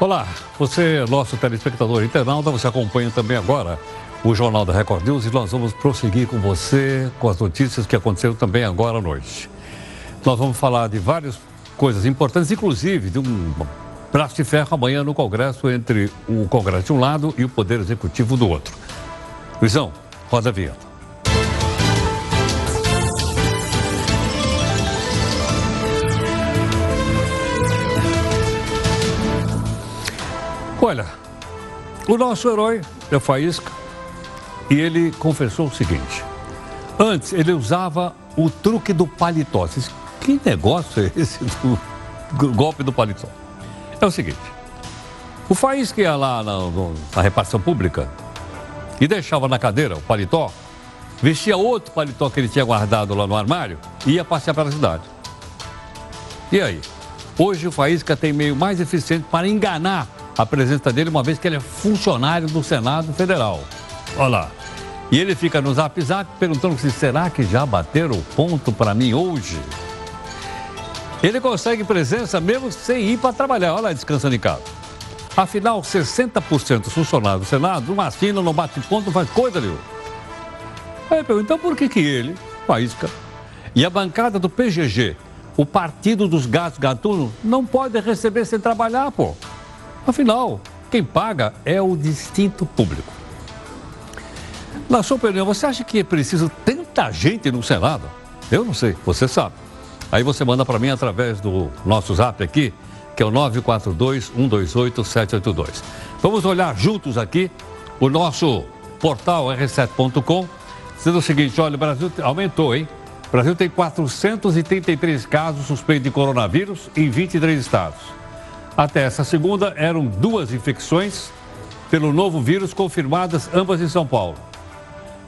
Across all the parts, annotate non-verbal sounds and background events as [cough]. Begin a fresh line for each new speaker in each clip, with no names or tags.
Olá, você, nosso telespectador internauta, você acompanha também agora o Jornal da Record News e nós vamos prosseguir com você com as notícias que aconteceram também agora à noite. Nós vamos falar de várias coisas importantes, inclusive de um braço de ferro amanhã no Congresso entre o Congresso de um lado e o Poder Executivo do outro. Luizão, roda a vinheta. Olha, o nosso herói é Faísca e ele confessou o seguinte: antes ele usava o truque do paletó. Que negócio é esse do golpe do paletó? É o seguinte: o Faísca ia lá na, na repartição pública e deixava na cadeira o paletó, vestia outro paletó que ele tinha guardado lá no armário e ia passear pela cidade. E aí? Hoje o Faísca tem meio mais eficiente para enganar a presença dele, uma vez que ele é funcionário do Senado Federal. Olha lá. E ele fica no zap zap perguntando se será que já bateram o ponto para mim hoje? Ele consegue presença mesmo sem ir para trabalhar. Olha lá, descansando em casa. Afinal, 60% dos funcionários do Senado não assinam, não bate ponto, não faz coisa nenhuma. Aí eu pergunto, então por que, que ele, Faísca, e a bancada do PGG, o Partido dos Gatos Gatunos, não pode receber sem trabalhar, pô? Afinal, quem paga é o distinto público. Na sua opinião, você acha que é preciso tanta gente no Senado? Eu não sei, você sabe. Aí você manda para mim através do nosso zap aqui, que é o 942-128-782. Vamos olhar juntos aqui o nosso portal r7.com, sendo o seguinte, olha, o Brasil aumentou, hein? O Brasil tem 433 casos suspeitos de coronavírus em 23 estados. Até essa segunda, eram duas infecções pelo novo vírus confirmadas, ambas em São Paulo.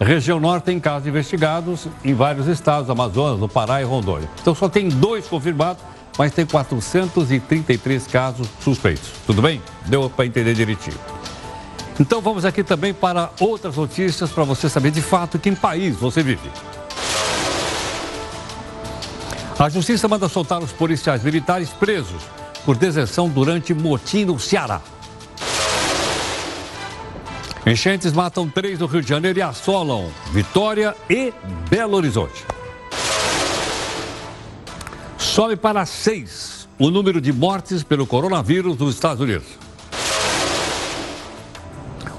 Região norte tem casos investigados em vários estados, Amazonas, no Pará e Rondônia. Então só tem dois confirmados, mas tem 433 casos suspeitos. Tudo bem? Deu para entender direitinho. Então vamos aqui também para outras notícias para você saber de fato que em país você vive. A justiça manda soltar os policiais militares presos por deserção durante motim no Ceará. Enchentes matam três no Rio de Janeiro e assolam Vitória e Belo Horizonte. Sobe para seis o número de mortes pelo coronavírus nos Estados Unidos.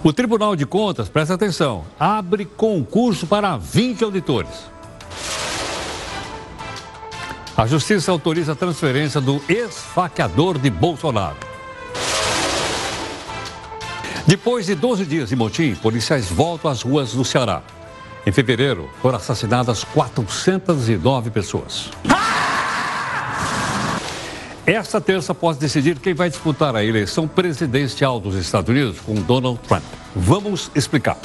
O Tribunal de Contas, presta atenção, abre concurso para 20 auditores. A justiça autoriza a transferência do esfaqueador de Bolsonaro. Depois de 12 dias de motim, policiais voltam às ruas do Ceará. Em fevereiro, foram assassinadas 409 pessoas. Esta terça pode decidir quem vai disputar a eleição presidencial dos Estados Unidos com Donald Trump. Vamos explicar.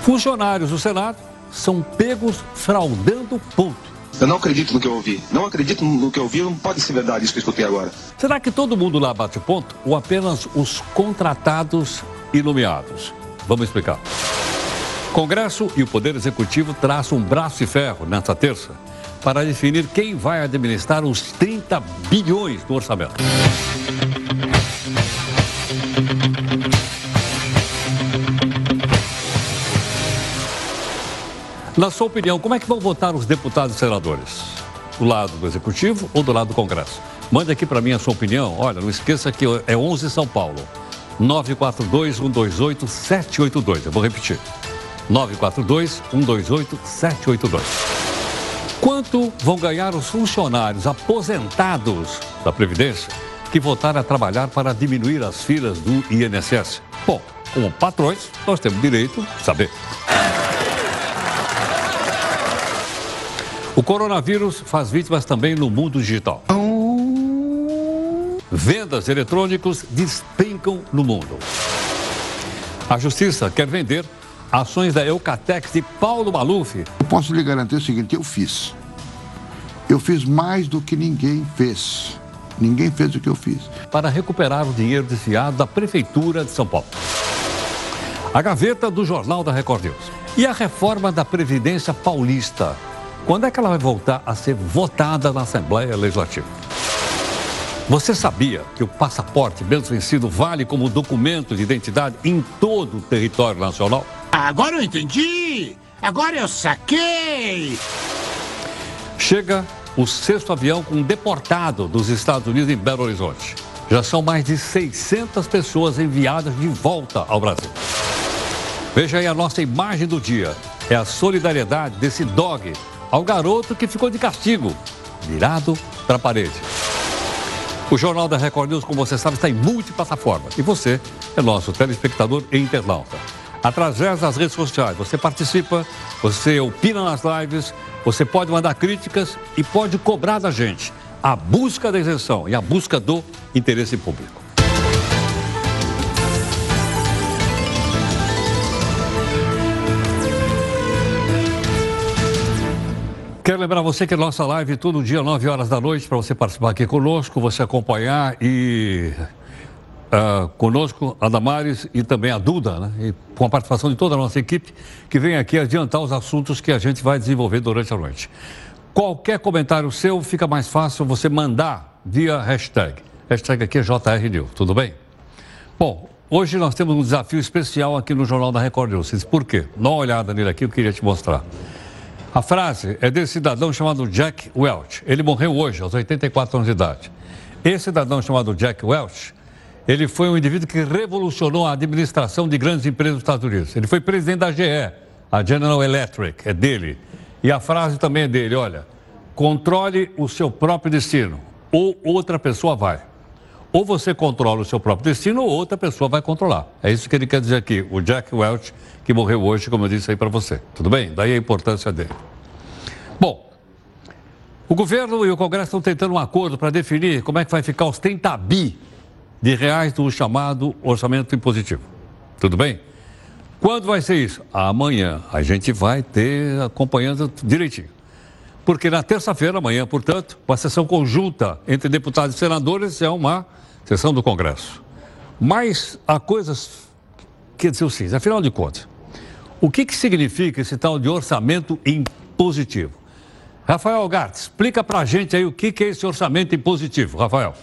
Funcionários do Senado são pegos fraudando ponto.
Eu não acredito no que eu ouvi. Não acredito no que eu ouvi, não pode ser verdade isso que eu escutei agora.
Será que todo mundo lá bate ponto ou apenas os contratados e nomeados? Vamos explicar. Congresso e o Poder Executivo traçam um braço de ferro nesta terça para definir quem vai administrar os 30 bilhões do orçamento. Na sua opinião, como é que vão votar os deputados e senadores? Do lado do Executivo ou do lado do Congresso? Mande aqui para mim a sua opinião. Olha, não esqueça que é 11 São Paulo. 942-128-782. Eu vou repetir. 942-128-782. Quanto vão ganhar os funcionários aposentados da Previdência que voltaram a trabalhar para diminuir as filas do INSS? Bom, como patrões, nós temos direito a saber. O coronavírus faz vítimas também no mundo digital. Vendas eletrônicos despencam no mundo. A justiça quer vender ações da Eucatex de Paulo Maluf.
Eu posso lhe garantir o seguinte: eu fiz. Eu fiz mais do que ninguém fez. Ninguém fez o que eu fiz.
Para recuperar o dinheiro desviado da Prefeitura de São Paulo. A gaveta do Jornal da Record News. E a reforma da Previdência Paulista quando é que ela vai voltar a ser votada na Assembleia Legislativa? Você sabia que o passaporte, mesmo vencido, vale como documento de identidade em todo o território nacional?
Agora eu entendi! Agora eu saquei!
Chega o sexto avião com um deportado dos Estados Unidos em Belo Horizonte. Já são mais de 600 pessoas enviadas de volta ao Brasil. Veja aí a nossa imagem do dia. É a solidariedade desse dog ao garoto que ficou de castigo, virado para a parede. O Jornal da Record News, como você sabe, está em multiplataforma. E você é nosso telespectador e internauta. Através das redes sociais, você participa, você opina nas lives, você pode mandar críticas e pode cobrar da gente a busca da isenção e a busca do interesse público. Quero lembrar você que a nossa live todo dia, 9 horas da noite, para você participar aqui conosco, você acompanhar e uh, conosco a Damares e também a Duda, né? E com a participação de toda a nossa equipe, que vem aqui adiantar os assuntos que a gente vai desenvolver durante a noite. Qualquer comentário seu fica mais fácil você mandar via hashtag. Hashtag aqui é JRNew, tudo bem? Bom, hoje nós temos um desafio especial aqui no Jornal da Record News. Por quê? Dá uma olhada nele aqui, eu queria te mostrar. A frase é desse cidadão chamado Jack Welch. Ele morreu hoje, aos 84 anos de idade. Esse cidadão chamado Jack Welch, ele foi um indivíduo que revolucionou a administração de grandes empresas dos Estados Unidos. Ele foi presidente da GE, a General Electric, é dele. E a frase também é dele, olha, controle o seu próprio destino, ou outra pessoa vai. Ou você controla o seu próprio destino, ou outra pessoa vai controlar. É isso que ele quer dizer aqui, o Jack Welch, que morreu hoje, como eu disse aí para você. Tudo bem? Daí a importância dele. Bom, o governo e o Congresso estão tentando um acordo para definir como é que vai ficar os 30 bi de reais do chamado orçamento impositivo. Tudo bem? Quando vai ser isso? Amanhã. A gente vai ter acompanhando direitinho. Porque na terça-feira, amanhã, portanto, uma sessão conjunta entre deputados e senadores é uma sessão do Congresso. Mas há coisas que dizer o seguinte, afinal de contas, o que, que significa esse tal de orçamento impositivo? Rafael Gart, explica para a gente aí o que, que é esse orçamento impositivo, Rafael.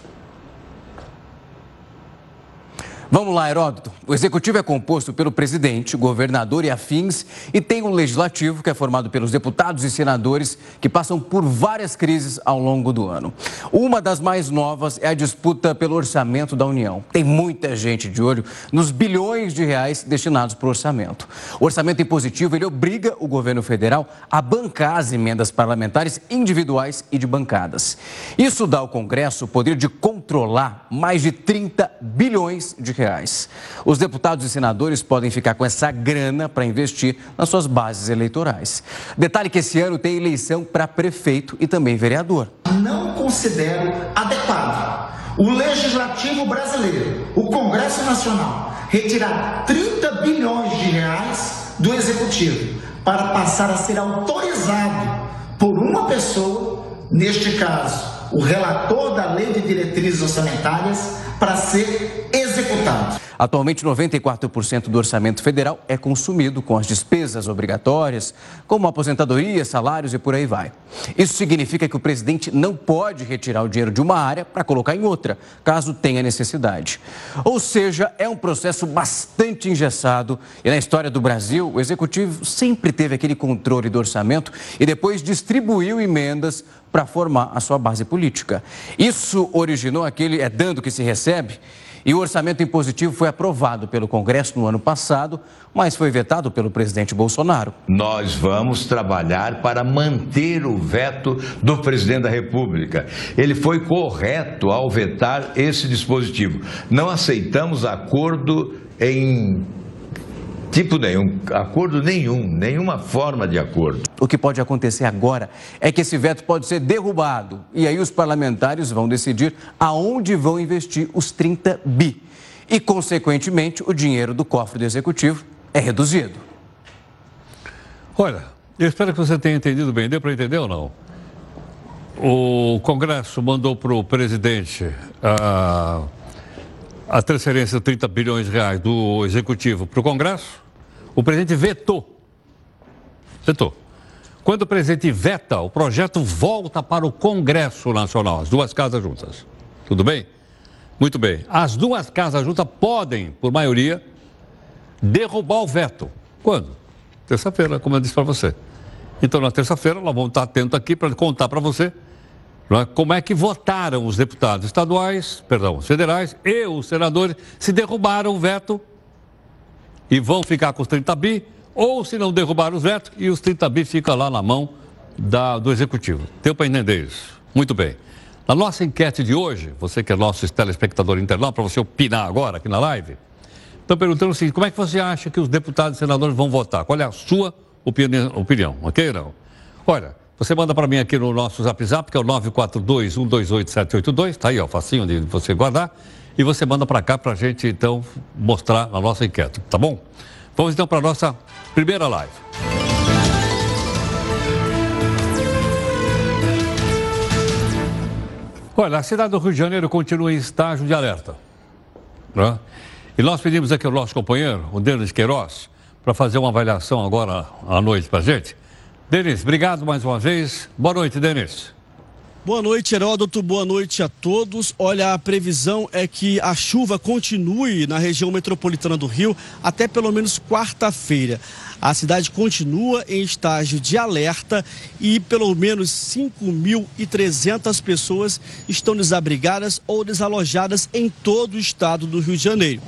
Vamos lá, Heródoto. O executivo é composto pelo presidente, governador e afins, e tem um legislativo que é formado pelos deputados e senadores que passam por várias crises ao longo do ano. Uma das mais novas é a disputa pelo orçamento da União. Tem muita gente de olho nos bilhões de reais destinados para o orçamento. O orçamento impositivo ele obriga o governo federal a bancar as emendas parlamentares individuais e de bancadas. Isso dá ao Congresso o poder de controlar mais de 30 bilhões de reais reais. Os deputados e senadores podem ficar com essa grana para investir nas suas bases eleitorais. Detalhe que esse ano tem eleição para prefeito e também vereador.
Não considero adequado o legislativo brasileiro, o Congresso Nacional, retirar 30 bilhões de reais do executivo para passar a ser autorizado por uma pessoa, neste caso, o relator da Lei de Diretrizes Orçamentárias, para ser executado.
Atualmente, 94% do orçamento federal é consumido com as despesas obrigatórias, como aposentadoria, salários e por aí vai. Isso significa que o presidente não pode retirar o dinheiro de uma área para colocar em outra, caso tenha necessidade. Ou seja, é um processo bastante engessado e na história do Brasil, o executivo sempre teve aquele controle do orçamento e depois distribuiu emendas para formar a sua base política. Isso originou aquele é dando que se recebe e o orçamento impositivo foi aprovado pelo Congresso no ano passado, mas foi vetado pelo presidente Bolsonaro.
Nós vamos trabalhar para manter o veto do presidente da República. Ele foi correto ao vetar esse dispositivo. Não aceitamos acordo em Tipo nenhum, acordo nenhum, nenhuma forma de acordo.
O que pode acontecer agora é que esse veto pode ser derrubado e aí os parlamentares vão decidir aonde vão investir os 30 bi. E, consequentemente, o dinheiro do cofre do executivo é reduzido.
Olha, eu espero que você tenha entendido bem. Deu para entender ou não? O Congresso mandou para o presidente a, a transferência de 30 bilhões de reais do Executivo para o Congresso o presidente vetou. Vetou. Quando o presidente veta, o projeto volta para o Congresso Nacional, as duas casas juntas. Tudo bem? Muito bem. As duas casas juntas podem, por maioria, derrubar o veto. Quando? Terça-feira, como eu disse para você. Então, na terça-feira, nós vamos estar atentos aqui para contar para você é, como é que votaram os deputados estaduais, perdão, os federais e os senadores, se derrubaram o veto e vão ficar com os 30 bi, ou se não derrubaram os vetos e os 30 bi ficam lá na mão da, do executivo. Deu para entender isso? Muito bem. Na nossa enquete de hoje, você que é nosso telespectador internauta, para você opinar agora aqui na live, estão perguntando o seguinte: como é que você acha que os deputados e senadores vão votar? Qual é a sua opinião? opinião ok não? Olha, você manda para mim aqui no nosso zap zap, que é o 942-128-782, está aí, ó, facinho de você guardar, e você manda para cá para a gente, então, mostrar a nossa enquete, tá bom? Vamos então para a nossa primeira live. Olha, a cidade do Rio de Janeiro continua em estágio de alerta. Né? E nós pedimos aqui ao nosso companheiro, o Denis Queiroz, para fazer uma avaliação agora à noite para a gente. Denis, obrigado mais uma vez. Boa noite, Denis.
Boa noite, Heródoto. Boa noite a todos. Olha, a previsão é que a chuva continue na região metropolitana do Rio até pelo menos quarta-feira. A cidade continua em estágio de alerta e pelo menos 5.300 pessoas estão desabrigadas ou desalojadas em todo o estado do Rio de Janeiro.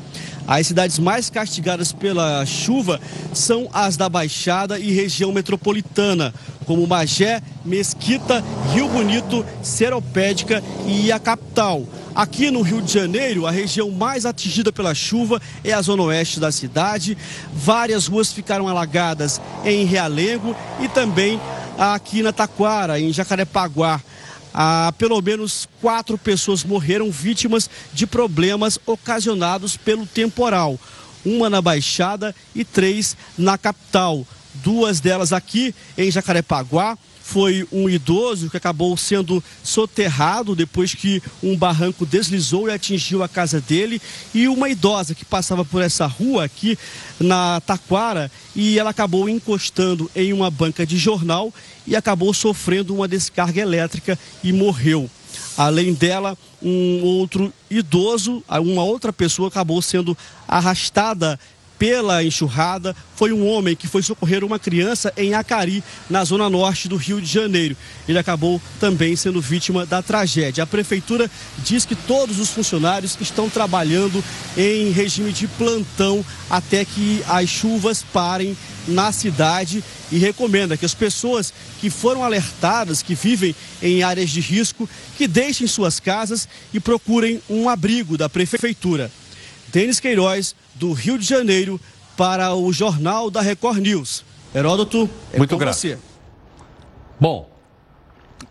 As cidades mais castigadas pela chuva são as da Baixada e região metropolitana, como Magé, Mesquita, Rio Bonito, Seropédica e a capital. Aqui no Rio de Janeiro, a região mais atingida pela chuva é a zona oeste da cidade. Várias ruas ficaram alagadas em Realengo e também aqui na Taquara, em Jacarepaguá. Ah, pelo menos quatro pessoas morreram vítimas de problemas ocasionados pelo temporal. Uma na Baixada e três na capital. Duas delas aqui em Jacarepaguá foi um idoso que acabou sendo soterrado depois que um barranco deslizou e atingiu a casa dele, e uma idosa que passava por essa rua aqui na Taquara e ela acabou encostando em uma banca de jornal e acabou sofrendo uma descarga elétrica e morreu. Além dela, um outro idoso, uma outra pessoa acabou sendo arrastada pela enxurrada foi um homem que foi socorrer uma criança em Acari, na zona norte do Rio de Janeiro. Ele acabou também sendo vítima da tragédia. A prefeitura diz que todos os funcionários estão trabalhando em regime de plantão até que as chuvas parem na cidade e recomenda que as pessoas que foram alertadas, que vivem em áreas de risco, que deixem suas casas e procurem um abrigo da prefeitura. Denis Queiroz, do Rio de Janeiro, para o Jornal da Record News. Heródoto, é
Muito
com
grato.
você.
Bom,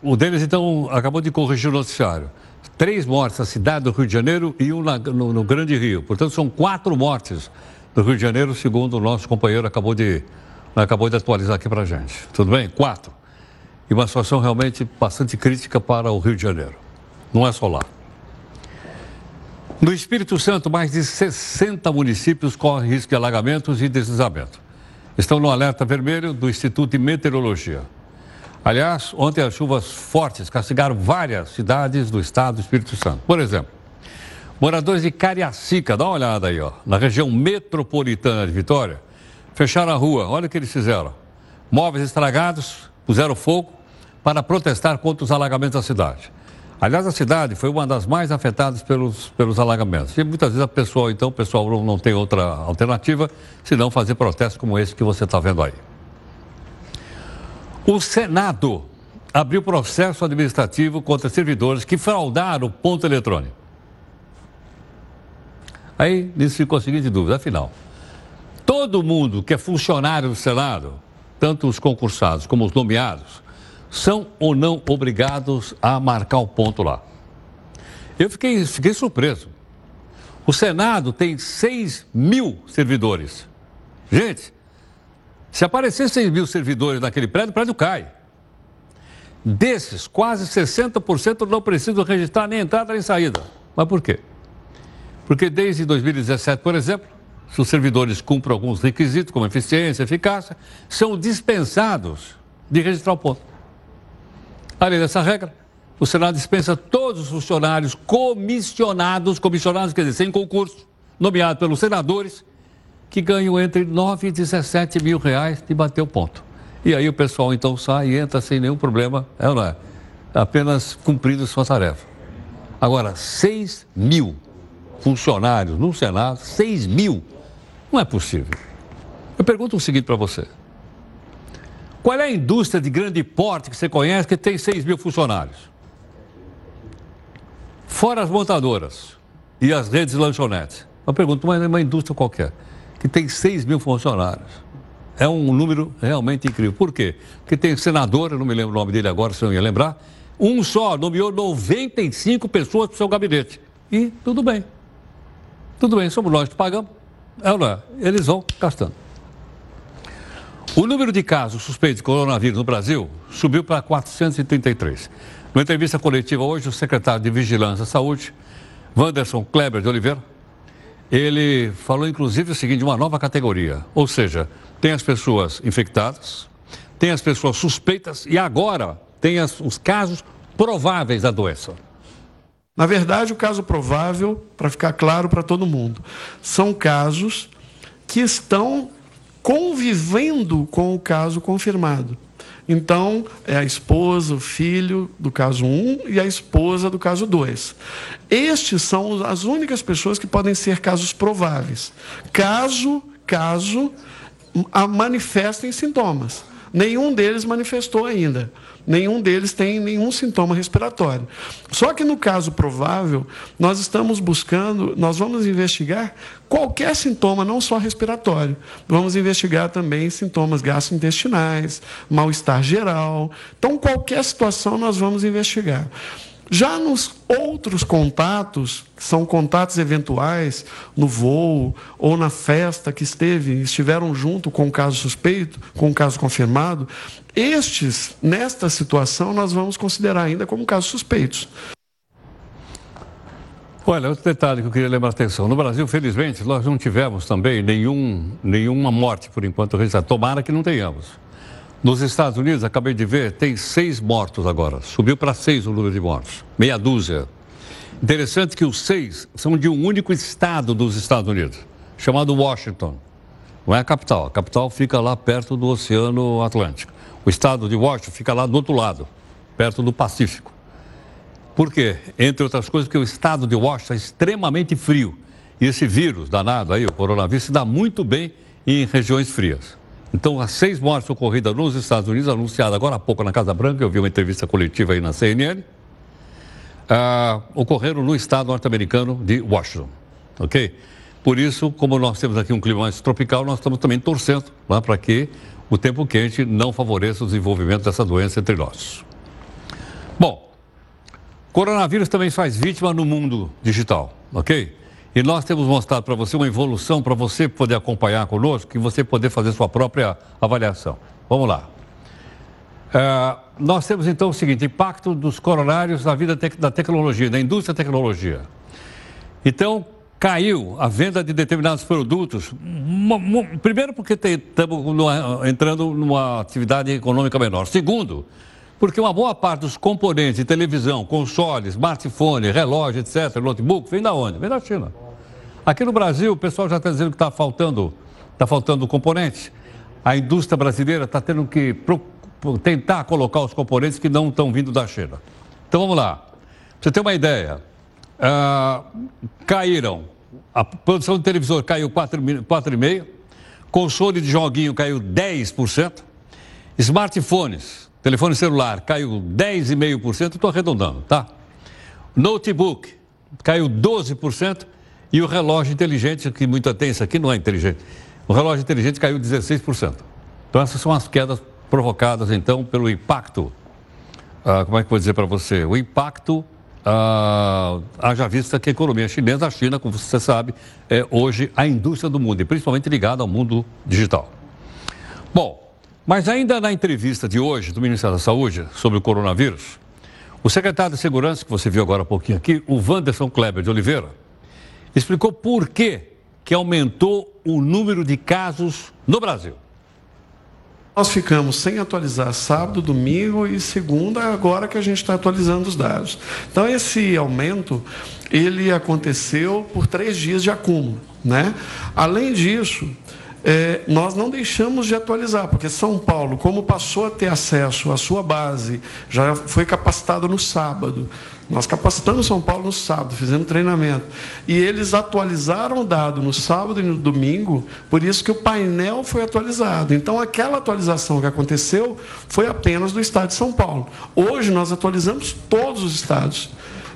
o Denis então acabou de corrigir o noticiário. Três mortes na cidade do Rio de Janeiro e um na, no, no Grande Rio. Portanto, são quatro mortes no Rio de Janeiro, segundo o nosso companheiro acabou de, acabou de atualizar aqui para a gente. Tudo bem? Quatro. E uma situação realmente bastante crítica para o Rio de Janeiro. Não é só lá. No Espírito Santo, mais de 60 municípios correm risco de alagamentos e deslizamento. Estão no alerta vermelho do Instituto de Meteorologia. Aliás, ontem as chuvas fortes castigaram várias cidades do estado do Espírito Santo. Por exemplo, moradores de Cariacica, dá uma olhada aí, ó, na região metropolitana de Vitória, fecharam a rua. Olha o que eles fizeram. Móveis estragados, puseram fogo para protestar contra os alagamentos da cidade. Aliás, a cidade foi uma das mais afetadas pelos, pelos alagamentos. E muitas vezes a pessoa, então, o pessoal não, tem outra alternativa senão fazer protestos como esse que você está vendo aí. O Senado abriu processo administrativo contra servidores que fraudaram o ponto eletrônico. Aí nisso ficou a seguinte dúvida: afinal, todo mundo que é funcionário do Senado, tanto os concursados como os nomeados, são ou não obrigados a marcar o ponto lá. Eu fiquei, fiquei surpreso. O Senado tem 6 mil servidores. Gente, se aparecer 6 mil servidores naquele prédio, o prédio cai. Desses, quase 60% não precisam registrar nem entrada nem saída. Mas por quê? Porque desde 2017, por exemplo, se os servidores cumprem alguns requisitos, como eficiência, eficácia, são dispensados de registrar o ponto. Além dessa regra, o Senado dispensa todos os funcionários comissionados, comissionados, quer dizer, sem concurso, nomeados pelos senadores, que ganham entre 9 e 17 mil reais de bater o ponto. E aí o pessoal então sai e entra sem nenhum problema, é ou não é? Apenas cumprindo sua tarefa. Agora, 6 mil funcionários no Senado, 6 mil, não é possível. Eu pergunto o seguinte para você. Qual é a indústria de grande porte que você conhece que tem 6 mil funcionários? Fora as montadoras e as redes de lanchonetes. Eu pergunto, mas é uma indústria qualquer, que tem 6 mil funcionários. É um número realmente incrível. Por quê? Porque tem senador, eu não me lembro o nome dele agora, se eu ia lembrar, um só nomeou 95 pessoas para o seu gabinete. E tudo bem. Tudo bem, somos nós que pagamos. É ou não é? Eles vão gastando. O número de casos suspeitos de coronavírus no Brasil subiu para 433. Numa entrevista coletiva hoje, o secretário de Vigilância e Saúde, Wanderson Kleber de Oliveira, ele falou inclusive o seguinte, uma nova categoria. Ou seja, tem as pessoas infectadas, tem as pessoas suspeitas e agora tem as, os casos prováveis da doença.
Na verdade, o caso provável, para ficar claro para todo mundo, são casos que estão convivendo com o caso confirmado. Então, é a esposa, o filho do caso 1 e a esposa do caso 2. Estes são as únicas pessoas que podem ser casos prováveis. Caso, caso, manifestem sintomas. Nenhum deles manifestou ainda nenhum deles tem nenhum sintoma respiratório. Só que no caso provável, nós estamos buscando, nós vamos investigar qualquer sintoma, não só respiratório. Vamos investigar também sintomas gastrointestinais, mal-estar geral. Então, qualquer situação nós vamos investigar. Já nos outros contatos, que são contatos eventuais, no voo ou na festa que esteve, estiveram junto com o caso suspeito, com o caso confirmado, estes, nesta situação, nós vamos considerar ainda como casos suspeitos.
Olha, outro detalhe que eu queria lembrar a atenção. No Brasil, felizmente, nós não tivemos também nenhum, nenhuma morte, por enquanto, registrada. Tomara que não tenhamos. Nos Estados Unidos, acabei de ver, tem seis mortos agora. Subiu para seis o número de mortos. Meia dúzia. Interessante que os seis são de um único estado dos Estados Unidos, chamado Washington. Não é a capital. A capital fica lá perto do Oceano Atlântico. O estado de Washington fica lá do outro lado, perto do Pacífico. Por quê? Entre outras coisas, porque o estado de Washington é extremamente frio. E esse vírus danado aí, o coronavírus, se dá muito bem em regiões frias. Então, as seis mortes ocorridas nos Estados Unidos, anunciadas agora há pouco na Casa Branca, eu vi uma entrevista coletiva aí na CNN, ah, ocorreram no estado norte-americano de Washington. Ok? Por isso, como nós temos aqui um clima mais tropical, nós estamos também torcendo lá para que o tempo quente não favoreça o desenvolvimento dessa doença entre nós. Bom, coronavírus também faz vítima no mundo digital, ok? E nós temos mostrado para você uma evolução para você poder acompanhar conosco e você poder fazer sua própria avaliação. Vamos lá. É, nós temos então o seguinte: impacto dos coronários na vida da tecnologia, da indústria da tecnologia. Então, caiu a venda de determinados produtos. Primeiro, porque estamos entrando numa atividade econômica menor. Segundo, porque uma boa parte dos componentes de televisão, console, smartphone, relógio, etc., notebook, vem da onde? Vem da China. Aqui no Brasil, o pessoal já está dizendo que está faltando, tá faltando componentes. A indústria brasileira está tendo que tentar colocar os componentes que não estão vindo da China. Então vamos lá. Você ter uma ideia, uh, caíram. A produção de televisor caiu 4,5%, console de joguinho caiu 10%, smartphones Telefone celular caiu 10,5%, estou arredondando, tá? Notebook caiu 12% e o relógio inteligente, que muita tem, isso aqui não é inteligente, o relógio inteligente caiu 16%. Então essas são as quedas provocadas então pelo impacto, ah, como é que eu vou dizer para você? O impacto, ah, haja vista que a economia chinesa, a China, como você sabe, é hoje a indústria do mundo e principalmente ligada ao mundo digital. Bom, mas ainda na entrevista de hoje do Ministério da Saúde sobre o coronavírus, o secretário de Segurança, que você viu agora há pouquinho aqui, o Wanderson Kleber de Oliveira, explicou por que, que aumentou o número de casos no Brasil.
Nós ficamos sem atualizar sábado, domingo e segunda, agora que a gente está atualizando os dados. Então, esse aumento, ele aconteceu por três dias de acúmulo. Né? Além disso, é, nós não deixamos de atualizar, porque São Paulo, como passou a ter acesso à sua base, já foi capacitado no sábado. Nós capacitamos São Paulo no sábado, fizemos treinamento. E eles atualizaram o dado no sábado e no domingo, por isso que o painel foi atualizado. Então, aquela atualização que aconteceu foi apenas do estado de São Paulo. Hoje, nós atualizamos todos os estados.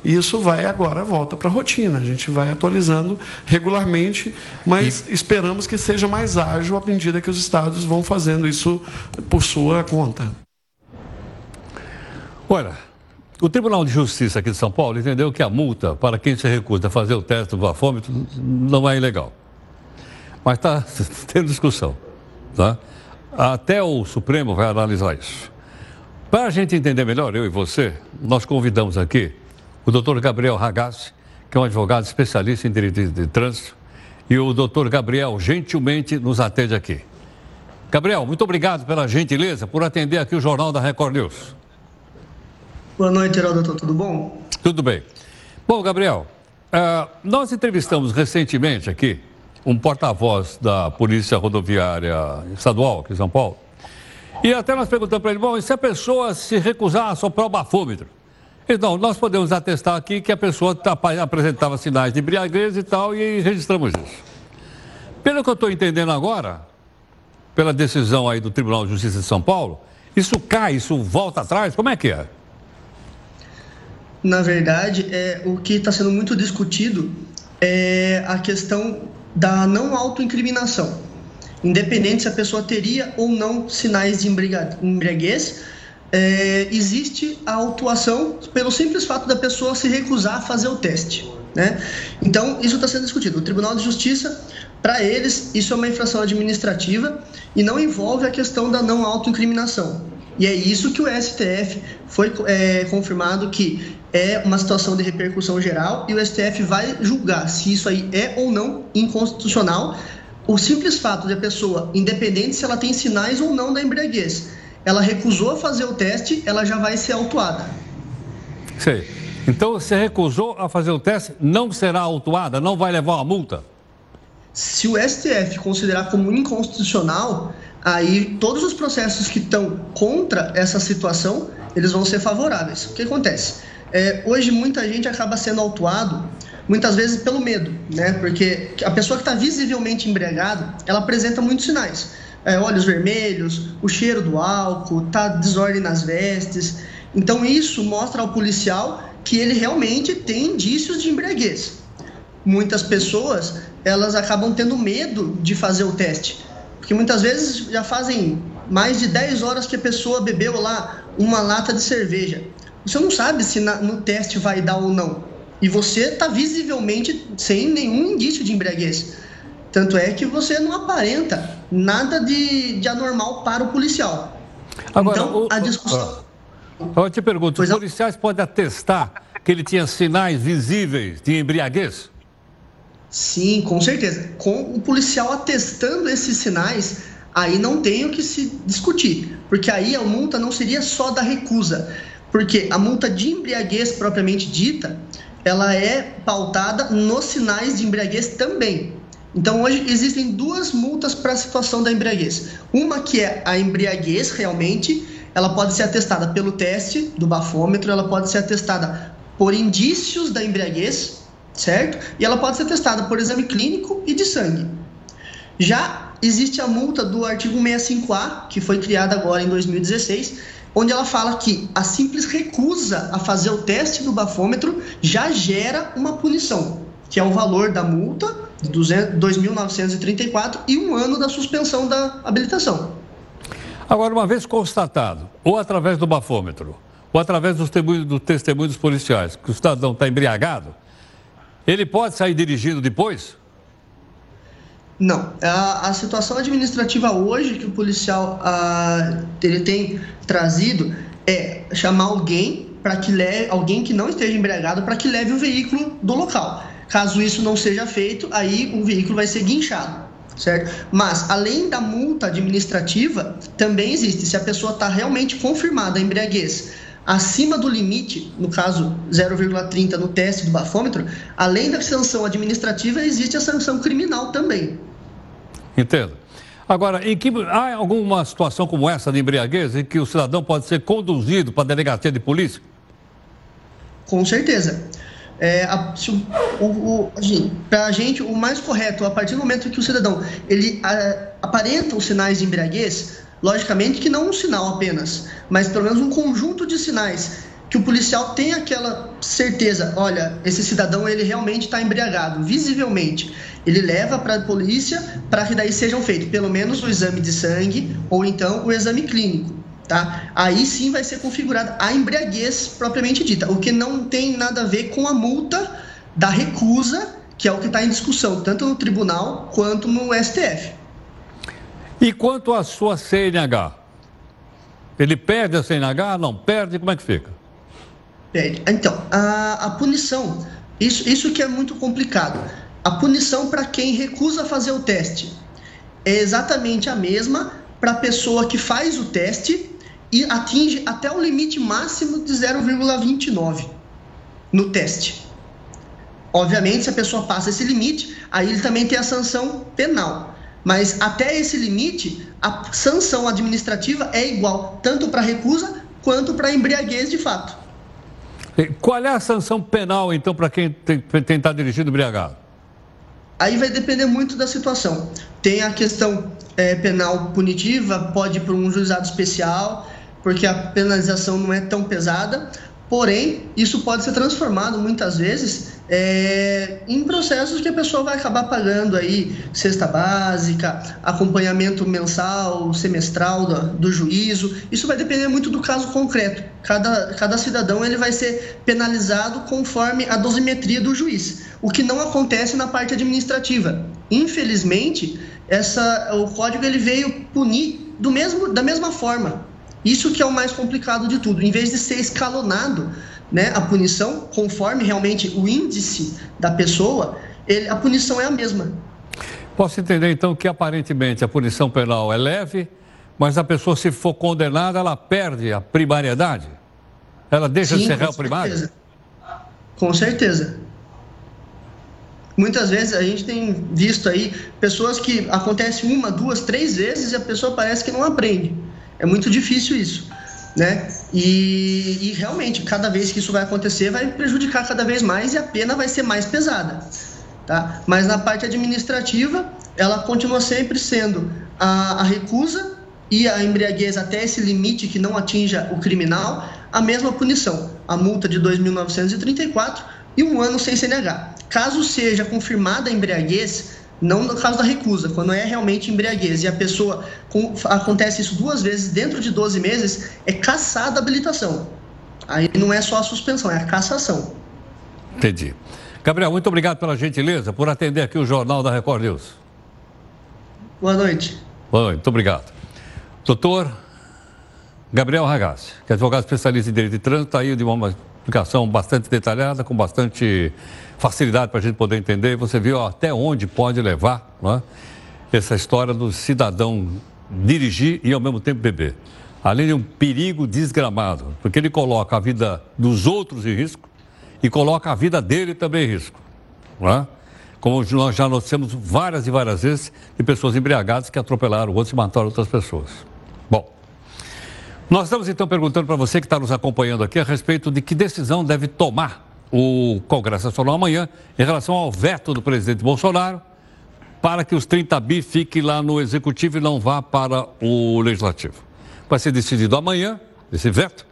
E isso vai agora, volta para a rotina. A gente vai atualizando regularmente, mas e... esperamos que seja mais ágil à medida que os estados vão fazendo isso por sua conta.
Olha, o Tribunal de Justiça aqui de São Paulo entendeu que a multa para quem se recusa a fazer o teste do bafômetro não é ilegal. Mas está [laughs] tendo discussão. Tá? Até o Supremo vai analisar isso. Para a gente entender melhor, eu e você, nós convidamos aqui o doutor Gabriel Ragazzi, que é um advogado especialista em direito de trânsito, e o doutor Gabriel gentilmente nos atende aqui. Gabriel, muito obrigado pela gentileza por atender aqui o Jornal da Record News.
Boa noite, doutor. Tudo bom?
Tudo bem. Bom, Gabriel, uh, nós entrevistamos recentemente aqui um porta-voz da Polícia Rodoviária Estadual aqui em São Paulo. E até nós perguntamos para ele, bom, e se a pessoa se recusar a soprar o bafômetro? Então, nós podemos atestar aqui que a pessoa tá, apresentava sinais de embriaguez e tal, e registramos isso. Pelo que eu estou entendendo agora, pela decisão aí do Tribunal de Justiça de São Paulo, isso cai, isso volta atrás? Como é que é?
Na verdade, é, o que está sendo muito discutido é a questão da não autoincriminação. Independente se a pessoa teria ou não sinais de embriaguez, é, existe a autuação pelo simples fato da pessoa se recusar a fazer o teste. Né? Então, isso está sendo discutido. O Tribunal de Justiça, para eles, isso é uma infração administrativa e não envolve a questão da não autoincriminação. E é isso que o STF foi é, confirmado que é uma situação de repercussão geral e o STF vai julgar se isso aí é ou não inconstitucional. O simples fato de a pessoa, independente se ela tem sinais ou não da embriaguez, ela recusou fazer o teste, ela já vai ser autuada.
Sei. Então, você recusou a fazer o teste, não será autuada, não vai levar uma multa?
Se o STF considerar como inconstitucional, aí todos os processos que estão contra essa situação, eles vão ser favoráveis. O que acontece? É, hoje muita gente acaba sendo autuado, muitas vezes pelo medo, né? Porque a pessoa que está visivelmente embriagada, ela apresenta muitos sinais é, olhos vermelhos, o cheiro do álcool, tá desordem nas vestes. Então isso mostra ao policial que ele realmente tem indícios de embriaguez. Muitas pessoas elas acabam tendo medo de fazer o teste, porque muitas vezes já fazem mais de 10 horas que a pessoa bebeu lá uma lata de cerveja. Você não sabe se na, no teste vai dar ou não. E você está visivelmente sem nenhum indício de embriaguez. Tanto é que você não aparenta nada de, de anormal para o policial.
Agora, então, o, a discussão. Eu te pergunto, pois os policiais podem atestar que ele tinha sinais visíveis de embriaguez?
Sim, com certeza. Com o policial atestando esses sinais, aí não tem o que se discutir, porque aí a multa não seria só da recusa, porque a multa de embriaguez propriamente dita, ela é pautada nos sinais de embriaguez também. Então, hoje existem duas multas para a situação da embriaguez. Uma que é a embriaguez, realmente, ela pode ser atestada pelo teste do bafômetro, ela pode ser atestada por indícios da embriaguez, certo? E ela pode ser atestada por exame clínico e de sangue. Já existe a multa do artigo 65A, que foi criada agora em 2016, onde ela fala que a simples recusa a fazer o teste do bafômetro já gera uma punição, que é o valor da multa de 2.934 e um ano da suspensão da habilitação.
Agora, uma vez constatado, ou através do bafômetro, ou através dos testemunhos, do testemunho dos policiais, que o cidadão está embriagado, ele pode sair dirigindo depois?
Não. A, a situação administrativa hoje que o policial a, ele tem trazido é chamar alguém para que leve, alguém que não esteja embriagado para que leve o veículo do local. Caso isso não seja feito, aí o veículo vai ser guinchado. certo? Mas, além da multa administrativa, também existe, se a pessoa está realmente confirmada a embriaguez acima do limite, no caso 0,30 no teste do bafômetro, além da sanção administrativa, existe a sanção criminal também.
Entendo. Agora, em que, há alguma situação como essa de embriaguez em que o cidadão pode ser conduzido para a delegacia de polícia?
Com certeza. É, a, o, o, para a gente, o mais correto, a partir do momento que o cidadão ele a, aparenta os sinais de embriaguez, logicamente que não um sinal apenas, mas pelo menos um conjunto de sinais que o policial tem aquela certeza, olha, esse cidadão ele realmente está embriagado, visivelmente. Ele leva para a polícia para que daí sejam feitos pelo menos o exame de sangue ou então o exame clínico. Tá? Aí sim vai ser configurada a embriaguez propriamente dita, o que não tem nada a ver com a multa da recusa, que é o que está em discussão, tanto no tribunal quanto no STF.
E quanto à sua CNH? Ele perde a CNH? Não perde? Como é que fica?
Perde. Então, a, a punição, isso, isso que é muito complicado. A punição para quem recusa fazer o teste é exatamente a mesma para a pessoa que faz o teste e atinge até o limite máximo de 0,29 no teste. Obviamente, se a pessoa passa esse limite, aí ele também tem a sanção penal. Mas até esse limite, a sanção administrativa é igual, tanto para recusa quanto para embriaguez de fato.
Qual é a sanção penal, então, para quem tem, está dirigindo embriagado?
Aí vai depender muito da situação. Tem a questão é, penal punitiva, pode ir para um juizado especial, porque a penalização não é tão pesada, porém, isso pode ser transformado muitas vezes é, em processos que a pessoa vai acabar pagando aí cesta básica, acompanhamento mensal, semestral do, do, juízo. Isso vai depender muito do caso concreto. Cada, cada cidadão ele vai ser penalizado conforme a dosimetria do juiz, o que não acontece na parte administrativa. Infelizmente, essa, o código ele veio punir do mesmo, da mesma forma. Isso que é o mais complicado de tudo. Em vez de ser escalonado né, a punição, conforme realmente o índice da pessoa, ele, a punição é a mesma.
Posso entender então que aparentemente a punição penal é leve, mas a pessoa, se for condenada, ela perde a primariedade? Ela deixa Sim, de ser réu primário?
Com certeza. Muitas vezes a gente tem visto aí pessoas que acontece uma, duas, três vezes e a pessoa parece que não aprende. É muito difícil isso, né? E, e, realmente, cada vez que isso vai acontecer, vai prejudicar cada vez mais e a pena vai ser mais pesada, tá? Mas na parte administrativa, ela continua sempre sendo a, a recusa e a embriaguez até esse limite que não atinja o criminal, a mesma punição, a multa de 2.934 e um ano sem CNH. Caso seja confirmada a embriaguez, não no caso da recusa, quando é realmente embriaguez e a pessoa com, acontece isso duas vezes dentro de 12 meses, é caçada a habilitação. Aí não é só a suspensão, é a cassação.
Entendi. Gabriel, muito obrigado pela gentileza por atender aqui o Jornal da Record News.
Boa noite.
Boa noite, muito obrigado. Doutor Gabriel Ragazzi, que é advogado especialista em direito de trânsito, está aí de uma explicação bastante detalhada, com bastante facilidade para a gente poder entender. Você viu até onde pode levar é? essa história do cidadão dirigir e ao mesmo tempo beber. Além de um perigo desgramado, porque ele coloca a vida dos outros em risco e coloca a vida dele também em risco. É? Como nós já notamos várias e várias vezes de pessoas embriagadas que atropelaram outros e mataram outras pessoas. Nós estamos então perguntando para você que está nos acompanhando aqui a respeito de que decisão deve tomar o Congresso Nacional amanhã em relação ao veto do presidente Bolsonaro para que os 30 bi fiquem lá no Executivo e não vá para o Legislativo. Vai ser decidido amanhã, esse veto,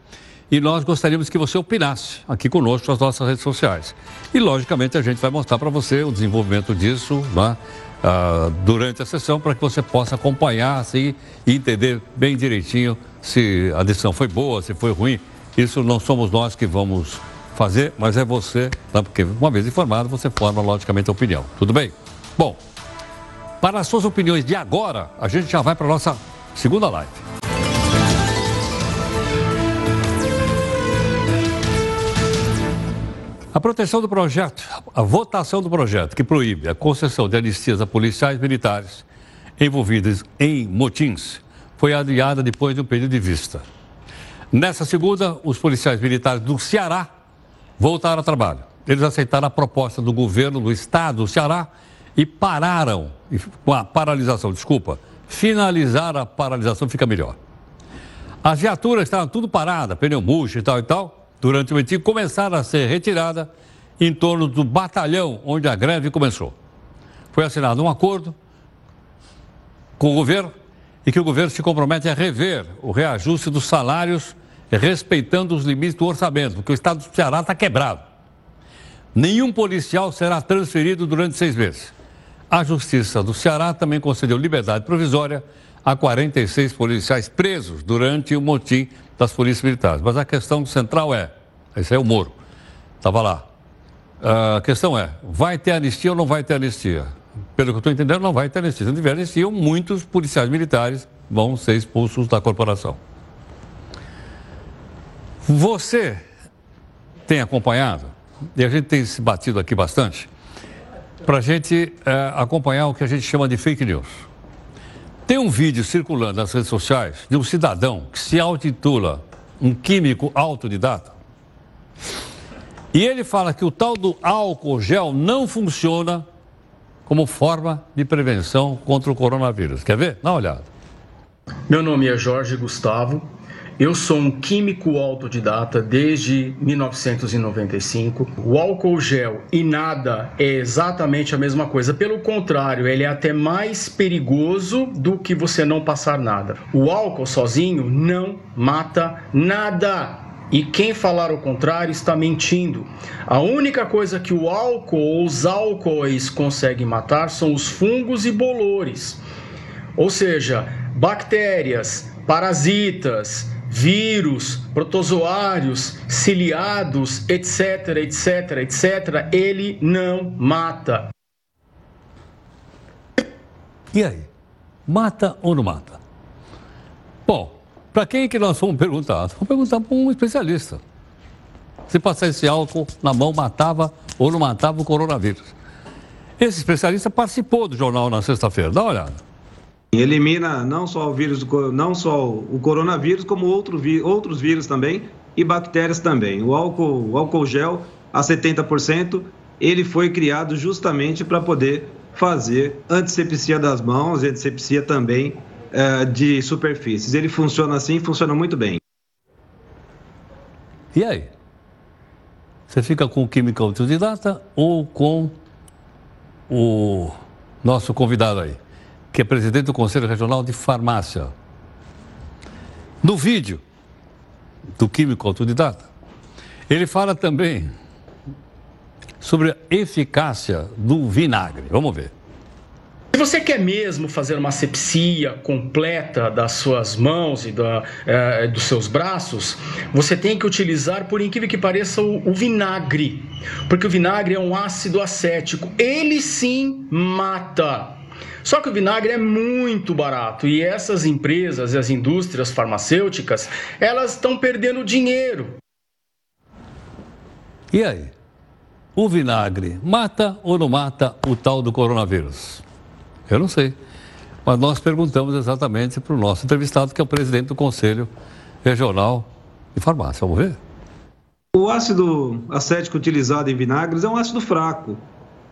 e nós gostaríamos que você opinasse aqui conosco nas nossas redes sociais. E, logicamente, a gente vai mostrar para você o desenvolvimento disso né, uh, durante a sessão, para que você possa acompanhar assim, e entender bem direitinho se a decisão foi boa, se foi ruim. Isso não somos nós que vamos fazer, mas é você, tá? porque uma vez informado, você forma logicamente a opinião. Tudo bem? Bom, para as suas opiniões de agora, a gente já vai para a nossa segunda live. A proteção do projeto, a votação do projeto que proíbe a concessão de anistias a policiais militares envolvidos em motins foi adiada depois de um período de vista. Nessa segunda, os policiais militares do Ceará voltaram ao trabalho. Eles aceitaram a proposta do governo do estado do Ceará e pararam com a paralisação, desculpa, finalizar a paralisação fica melhor. As viaturas estavam tudo paradas, pneu murcho e tal e tal, durante o mitin, começaram a ser retiradas em torno do batalhão onde a greve começou. Foi assinado um acordo com o governo e que o governo se compromete a rever o reajuste dos salários, respeitando os limites do orçamento, porque o estado do Ceará está quebrado. Nenhum policial será transferido durante seis meses. A Justiça do Ceará também concedeu liberdade provisória a 46 policiais presos durante o motim das polícias militares. Mas a questão central é: esse é o Moro, estava lá. A questão é: vai ter anistia ou não vai ter anistia? Pelo que eu estou entendendo, não vai ter anistia. Se não tiver anistia, muitos policiais militares vão ser expulsos da corporação. Você tem acompanhado, e a gente tem se batido aqui bastante, para a gente é, acompanhar o que a gente chama de fake news. Tem um vídeo circulando nas redes sociais de um cidadão que se autitula um químico autodidata. E ele fala que o tal do álcool gel não funciona como forma de prevenção contra o coronavírus. Quer ver? Dá uma olhada.
Meu nome é Jorge Gustavo, eu sou um químico autodidata desde 1995. O álcool gel e nada é exatamente a mesma coisa. Pelo contrário, ele é até mais perigoso do que você não passar nada. O álcool sozinho não mata nada. E quem falar o contrário está mentindo. A única coisa que o álcool ou os álcoois conseguem matar são os fungos e bolores. Ou seja, bactérias, parasitas, vírus, protozoários, ciliados, etc, etc, etc, ele não mata.
E aí? Mata ou não mata? Para quem que nós vamos perguntar? Vamos perguntar para um especialista. Se passar esse álcool na mão, matava ou não matava o coronavírus. Esse especialista participou do jornal na sexta-feira. Dá uma olhada.
Elimina não só o vírus, não só o coronavírus, como outro, outros vírus também e bactérias também. O álcool, o álcool gel a 70%, ele foi criado justamente para poder fazer antisepsia das mãos, antisepsia também é, de superfícies. Ele funciona assim, funciona muito bem.
E aí? Você fica com o químico autodidata ou com o nosso convidado aí? que é presidente do Conselho Regional de Farmácia. No vídeo do químico autodidata, ele fala também sobre a eficácia do vinagre. Vamos ver.
Se você quer mesmo fazer uma asepsia completa das suas mãos e da, eh, dos seus braços, você tem que utilizar, por incrível que pareça, o, o vinagre. Porque o vinagre é um ácido acético. Ele sim mata só que o vinagre é muito barato e essas empresas e as indústrias farmacêuticas, elas estão perdendo dinheiro.
E aí? O vinagre mata ou não mata o tal do coronavírus? Eu não sei. Mas nós perguntamos exatamente para o nosso entrevistado, que é o presidente do Conselho Regional de Farmácia. Vamos ver?
O ácido acético utilizado em vinagres é um ácido fraco.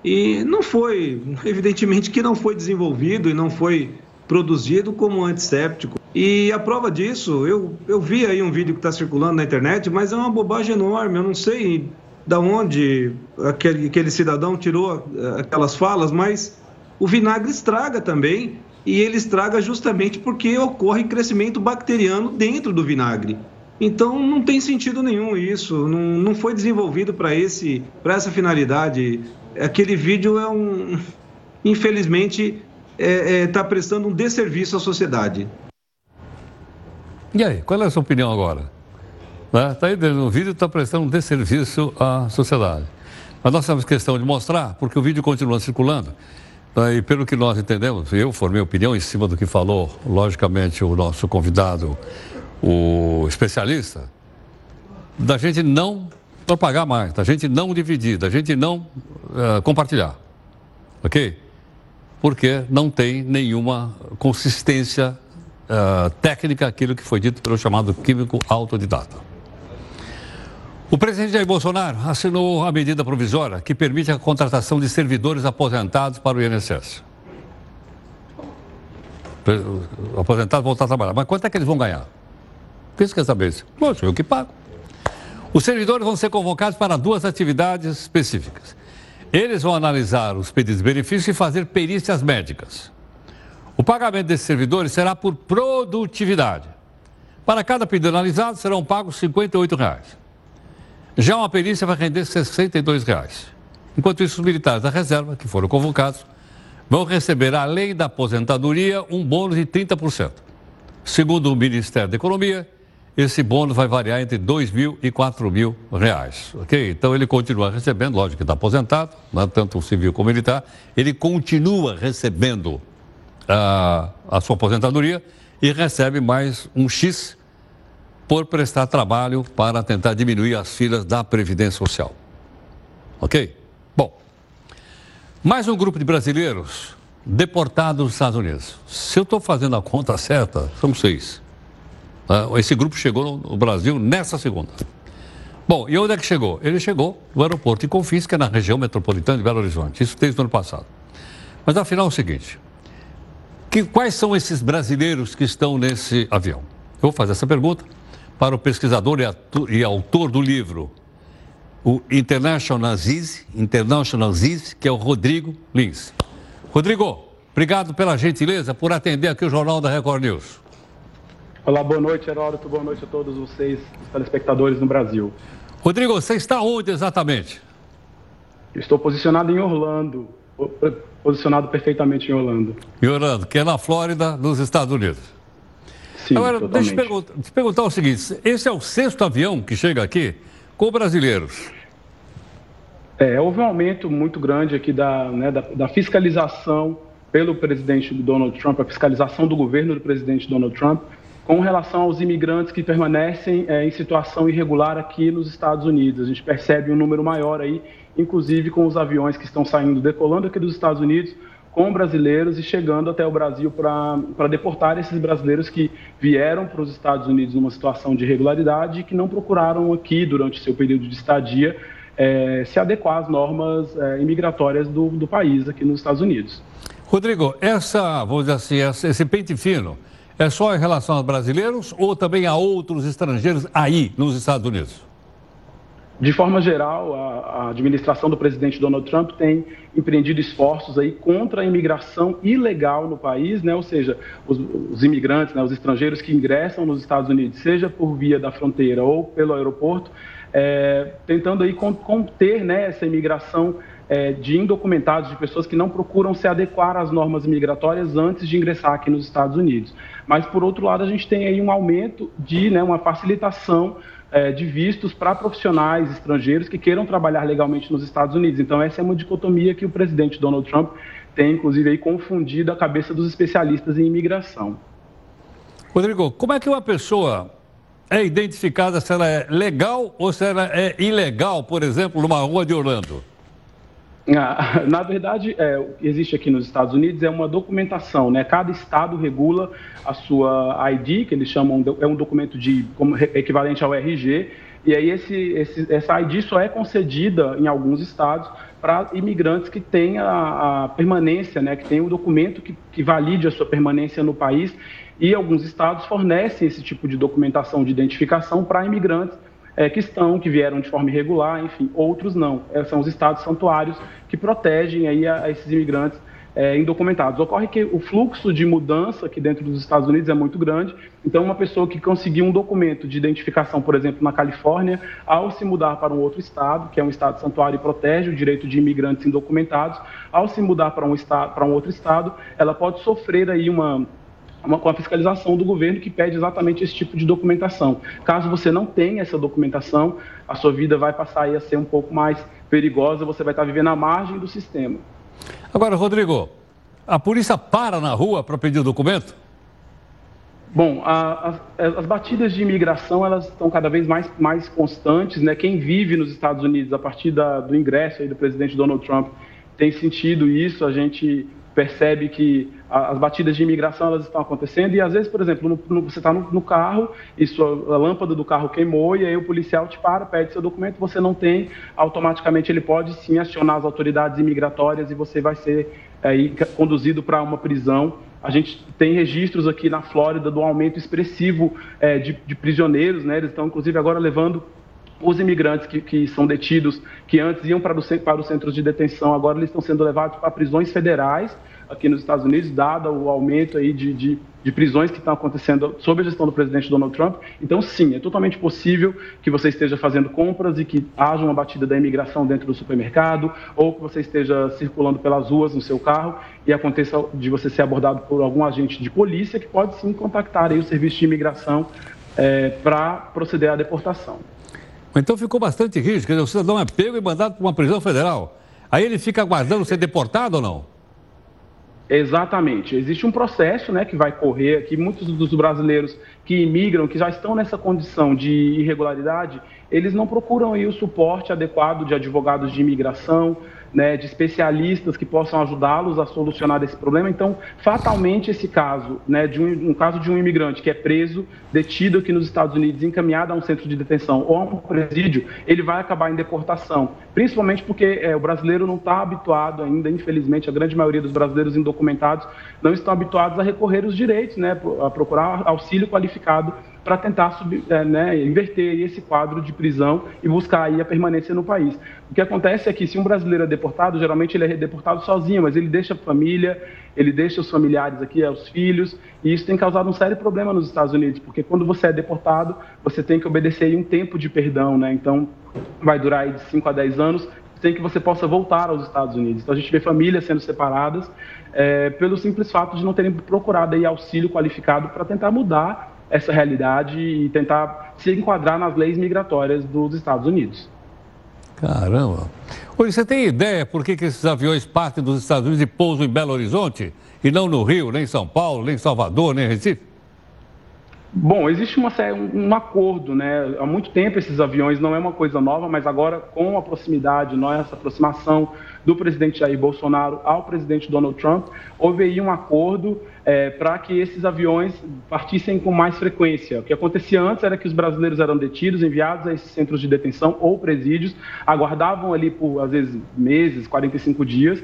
E não foi, [laughs] evidentemente que não foi desenvolvido e não foi produzido como antisséptico. E a prova disso, eu, eu vi aí um vídeo que está circulando na internet, mas é uma bobagem enorme. Eu não sei da onde aquele, aquele cidadão tirou eh, aquelas falas, mas o vinagre estraga também. E ele estraga justamente porque ocorre crescimento bacteriano dentro do vinagre. Então não tem sentido nenhum isso, não, não foi desenvolvido para essa finalidade aquele vídeo é um. Infelizmente, está é, é, tá prestando um desserviço à sociedade.
E aí, qual é a sua opinião agora? Está né? aí no vídeo, está prestando um desserviço à sociedade. Mas nós temos questão de mostrar, porque o vídeo continua circulando. Né? E pelo que nós entendemos, eu formei opinião em cima do que falou, logicamente, o nosso convidado, o especialista, da gente não propagar mais, da gente não dividir, da gente não uh, compartilhar. Ok? porque não tem nenhuma consistência uh, técnica aquilo que foi dito pelo chamado químico autodidata. O presidente Jair Bolsonaro assinou a medida provisória que permite a contratação de servidores aposentados para o INSS. O aposentado voltar a trabalhar. Mas quanto é que eles vão ganhar? O que você quer saber? Poxa, eu que pago. Os servidores vão ser convocados para duas atividades específicas. Eles vão analisar os pedidos de benefício e fazer perícias médicas. O pagamento desses servidores será por produtividade. Para cada pedido analisado, serão pagos 58 reais. Já uma perícia vai render 62 reais. Enquanto isso, os militares da reserva, que foram convocados, vão receber, além da aposentadoria, um bônus de 30%. Segundo o Ministério da Economia, esse bônus vai variar entre 2 mil e 4 mil reais. Ok? Então ele continua recebendo, lógico que está aposentado, né, tanto civil como militar, ele continua recebendo a, a sua aposentadoria e recebe mais um X por prestar trabalho para tentar diminuir as filas da Previdência Social. Ok? Bom, mais um grupo de brasileiros deportados dos Estados Unidos. Se eu estou fazendo a conta certa, são seis. Ah, esse grupo chegou no Brasil nessa segunda. Bom, e onde é que chegou? Ele chegou no aeroporto de Confins, que é na região metropolitana de Belo Horizonte. Isso desde o ano passado. Mas afinal é o seguinte: que, quais são esses brasileiros que estão nesse avião? Eu vou fazer essa pergunta para o pesquisador e, ator, e autor do livro, o International Ziz, International Ziz, que é o Rodrigo Lins. Rodrigo, obrigado pela gentileza por atender aqui o Jornal da Record News.
Olá, boa noite, Heródoto. Boa noite a todos vocês, os telespectadores no Brasil.
Rodrigo, você está onde exatamente?
Estou posicionado em Orlando, posicionado perfeitamente em Orlando.
Em Orlando, que é na Flórida, nos Estados Unidos.
Sim,
Agora,
totalmente.
deixa eu perguntar, te perguntar o seguinte: esse é o sexto avião que chega aqui com brasileiros.
É, houve um aumento muito grande aqui da, né, da, da fiscalização pelo presidente Donald Trump, a fiscalização do governo do presidente Donald Trump com relação aos imigrantes que permanecem é, em situação irregular aqui nos Estados Unidos. A gente percebe um número maior aí, inclusive com os aviões que estão saindo, decolando aqui dos Estados Unidos, com brasileiros e chegando até o Brasil para deportar esses brasileiros que vieram para os Estados Unidos numa situação de irregularidade e que não procuraram aqui, durante seu período de estadia, é, se adequar às normas é, imigratórias do, do país aqui nos Estados Unidos.
Rodrigo, essa, vamos dizer assim, esse pente fino é só em relação aos brasileiros ou também a outros estrangeiros aí nos Estados Unidos?
De forma geral, a, a, administração do presidente Donald Trump tem empreendido esforços aí contra a imigração ilegal no país, né? ou seja, os, os imigrantes, né, os estrangeiros que ingressam nos Estados Unidos, seja por via da fronteira ou pelo aeroporto, é, tentando aí conter né, essa imigração é, de indocumentados, de pessoas que não procuram se adequar às normas migratórias antes de ingressar aqui nos Estados Unidos. Mas, por outro lado, a gente tem aí um aumento de, né, uma facilitação é, de vistos para profissionais estrangeiros que queiram trabalhar legalmente nos Estados Unidos. Então, essa é uma dicotomia que o presidente Donald Trump tem, inclusive, aí, confundido a cabeça dos especialistas em imigração.
Rodrigo, como é que uma pessoa é identificada se ela é legal ou se ela é ilegal, por exemplo, numa rua de Orlando?
Ah, [laughs] na verdade, é, o que existe aqui nos Estados Unidos é uma documentação, né? Cada estado regula a sua ID, que eles chamam, de, é um documento de como equivalente ao RG, e aí esse, esse, essa ID só é concedida em alguns estados para imigrantes que têm a, a, permanência, né? Que tem o um documento que, que valide a sua permanência no país, e alguns estados fornecem esse tipo de documentação de identificação para imigrantes é, que estão, que vieram de forma irregular, enfim, outros não. É, são os estados santuários que protegem aí a, a esses imigrantes é, indocumentados. Ocorre que o fluxo de mudança aqui dentro dos Estados Unidos é muito grande, então uma pessoa que conseguiu um documento de identificação, por exemplo, na Califórnia, ao se mudar para um outro estado, que é um estado santuário e protege o direito de imigrantes indocumentados, ao se mudar para um, estado, para um outro estado, ela pode sofrer aí uma uma, com a fiscalização do governo que pede exatamente esse tipo de documentação. Caso você não tenha essa documentação, a sua vida vai passar a ser um pouco mais perigosa, você vai estar vivendo à margem do sistema.
Agora, Rodrigo, a polícia para na rua para pedir o documento?
Bom, a, a, as batidas de imigração elas estão cada vez mais, mais constantes. Né? Quem vive nos Estados Unidos a partir da, do ingresso aí do presidente Donald Trump tem sentido isso. A gente percebe que as batidas de imigração elas estão acontecendo e às vezes, por exemplo, no, no, você está no, no, carro e sua, a lâmpada do carro queimou e aí o policial te para, pede seu documento, você não tem, automaticamente ele pode sim acionar as autoridades imigratórias e você vai ser aí conduzido para uma prisão. A gente tem registros aqui na Flórida do aumento expressivo é, de, de prisioneiros, né? Eles estão inclusive agora levando os imigrantes que, que, são detidos, que antes iam para, o, para os centros de detenção, agora eles estão sendo levados para prisões federais aqui nos Estados Unidos, dado o aumento aí de, de, de, prisões que estão acontecendo sob a gestão do presidente Donald Trump. Então, sim, é totalmente possível que você esteja fazendo compras e que haja uma batida da imigração dentro do supermercado, ou que você esteja circulando pelas ruas no seu carro e aconteça de você ser abordado por algum agente de polícia que pode sim contactar aí o serviço de imigração é, para proceder à deportação.
Então ficou bastante rígido, quer dizer, o cidadão é pego e mandado para uma prisão federal. Aí ele fica aguardando ser deportado ou não?
Exatamente. Existe um processo né, que vai correr aqui. Muitos dos brasileiros que imigram, que já estão nessa condição de irregularidade, eles não procuram aí o suporte adequado de advogados de imigração, né, de especialistas que possam ajudá-los a solucionar esse problema. Então, fatalmente, esse caso, né, de um, um, caso de um imigrante que é preso, detido aqui nos Estados Unidos, encaminhado a um centro de detenção ou a um presídio, ele vai acabar em deportação. Principalmente porque é, o brasileiro não está habituado ainda, infelizmente, a grande maioria dos brasileiros indocumentados não estão habituados a recorrer os direitos, né, a procurar auxílio qualificado para tentar sub, é, né, inverter esse quadro de prisão e buscar aí a permanência no país. O que acontece é que se um brasileiro é deportado, geralmente ele é deportado sozinho, mas ele deixa a família, ele deixa os familiares aqui, os filhos, e isso tem causado um sério problema nos Estados Unidos, porque quando você é deportado, você tem que obedecer aí um tempo de perdão, né? Então, vai durar aí de 5 a 10 anos, sem que você possa voltar aos Estados Unidos. Então, a gente vê famílias sendo separadas é, pelo simples fato de não terem procurado aí auxílio qualificado para tentar mudar essa realidade e tentar se enquadrar nas leis migratórias dos Estados Unidos.
Caramba! Oi, você tem ideia por que, que esses aviões partem dos Estados Unidos e pousam em Belo Horizonte e não no Rio, nem em São Paulo, nem em Salvador, nem em Recife?
Bom, existe uma, um, um acordo, né? Há muito tempo esses aviões não é uma coisa nova, mas agora com a proximidade, nossa aproximação do presidente Jair Bolsonaro ao presidente Donald Trump, houve aí um acordo é, para que esses aviões partissem com mais frequência. O que acontecia antes era que os brasileiros eram detidos, enviados a esses centros de detenção ou presídios, aguardavam ali por, às vezes, meses, 45 dias,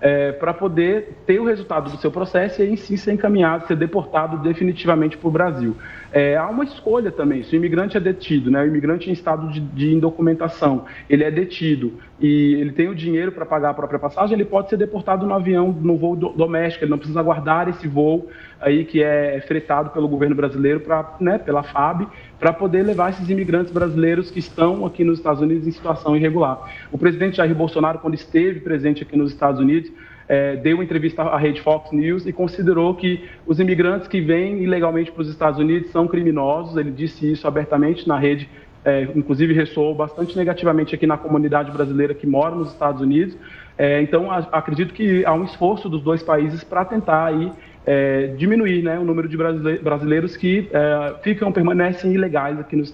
é, para poder ter o resultado do seu processo e em si ser encaminhado, ser deportado definitivamente para o Brasil. É, há uma escolha também, se o imigrante é detido, né, o imigrante em estado de, de indocumentação, ele é detido e ele tem o dinheiro para pagar a própria passagem, ele pode ser deportado no avião, no voo do, doméstico, ele não precisa aguardar esse voo aí que é fretado pelo governo brasileiro, pra, né, pela FAB, para poder levar esses imigrantes brasileiros que estão aqui nos Estados Unidos em situação irregular. O presidente Jair Bolsonaro, quando esteve presente aqui nos Estados Unidos, é, deu uma entrevista à rede Fox News e considerou que os imigrantes que vêm ilegalmente para os Estados Unidos são criminosos. Ele disse isso abertamente na rede, é, inclusive ressoou bastante negativamente aqui na comunidade brasileira que mora nos Estados Unidos. É, então, a, acredito que há um esforço dos dois países para tentar aí é, diminuir né, o número de brasileiros que é, ficam, permanecem ilegais aqui nos,